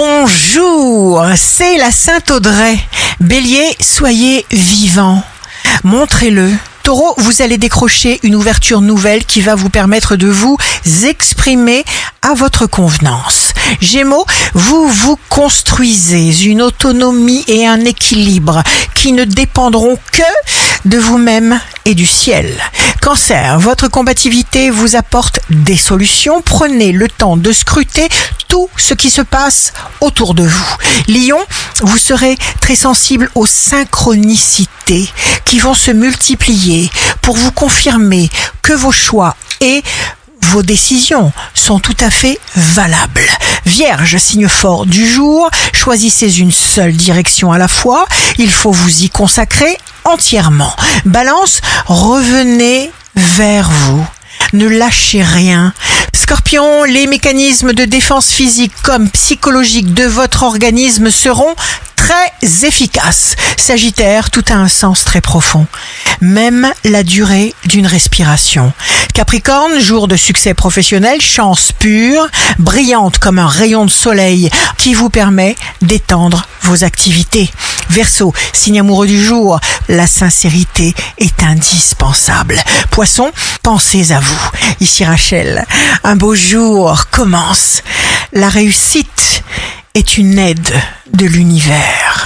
Bonjour, c'est la Sainte Audrey. Bélier, soyez vivant. Montrez-le. Taureau, vous allez décrocher une ouverture nouvelle qui va vous permettre de vous exprimer à votre convenance. Gémeaux, vous vous construisez une autonomie et un équilibre qui ne dépendront que de vous-même et du ciel. Cancer, votre combativité vous apporte des solutions. Prenez le temps de scruter tout ce qui se passe autour de vous. Lion, vous serez très sensible aux synchronicités qui vont se multiplier pour vous confirmer que vos choix et vos décisions sont tout à fait valables. Vierge, signe fort du jour, choisissez une seule direction à la fois, il faut vous y consacrer entièrement. Balance, revenez vers vous. Ne lâchez rien. Scorpion, les mécanismes de défense physique comme psychologique de votre organisme seront très efficaces. Sagittaire, tout a un sens très profond. Même la durée d'une respiration. Capricorne, jour de succès professionnel, chance pure, brillante comme un rayon de soleil qui vous permet d'étendre vos activités. Verseau, signe amoureux du jour, la sincérité est indispensable. Poisson, pensez à vous. Ici Rachel, un beau jour commence. La réussite est une aide de l'univers.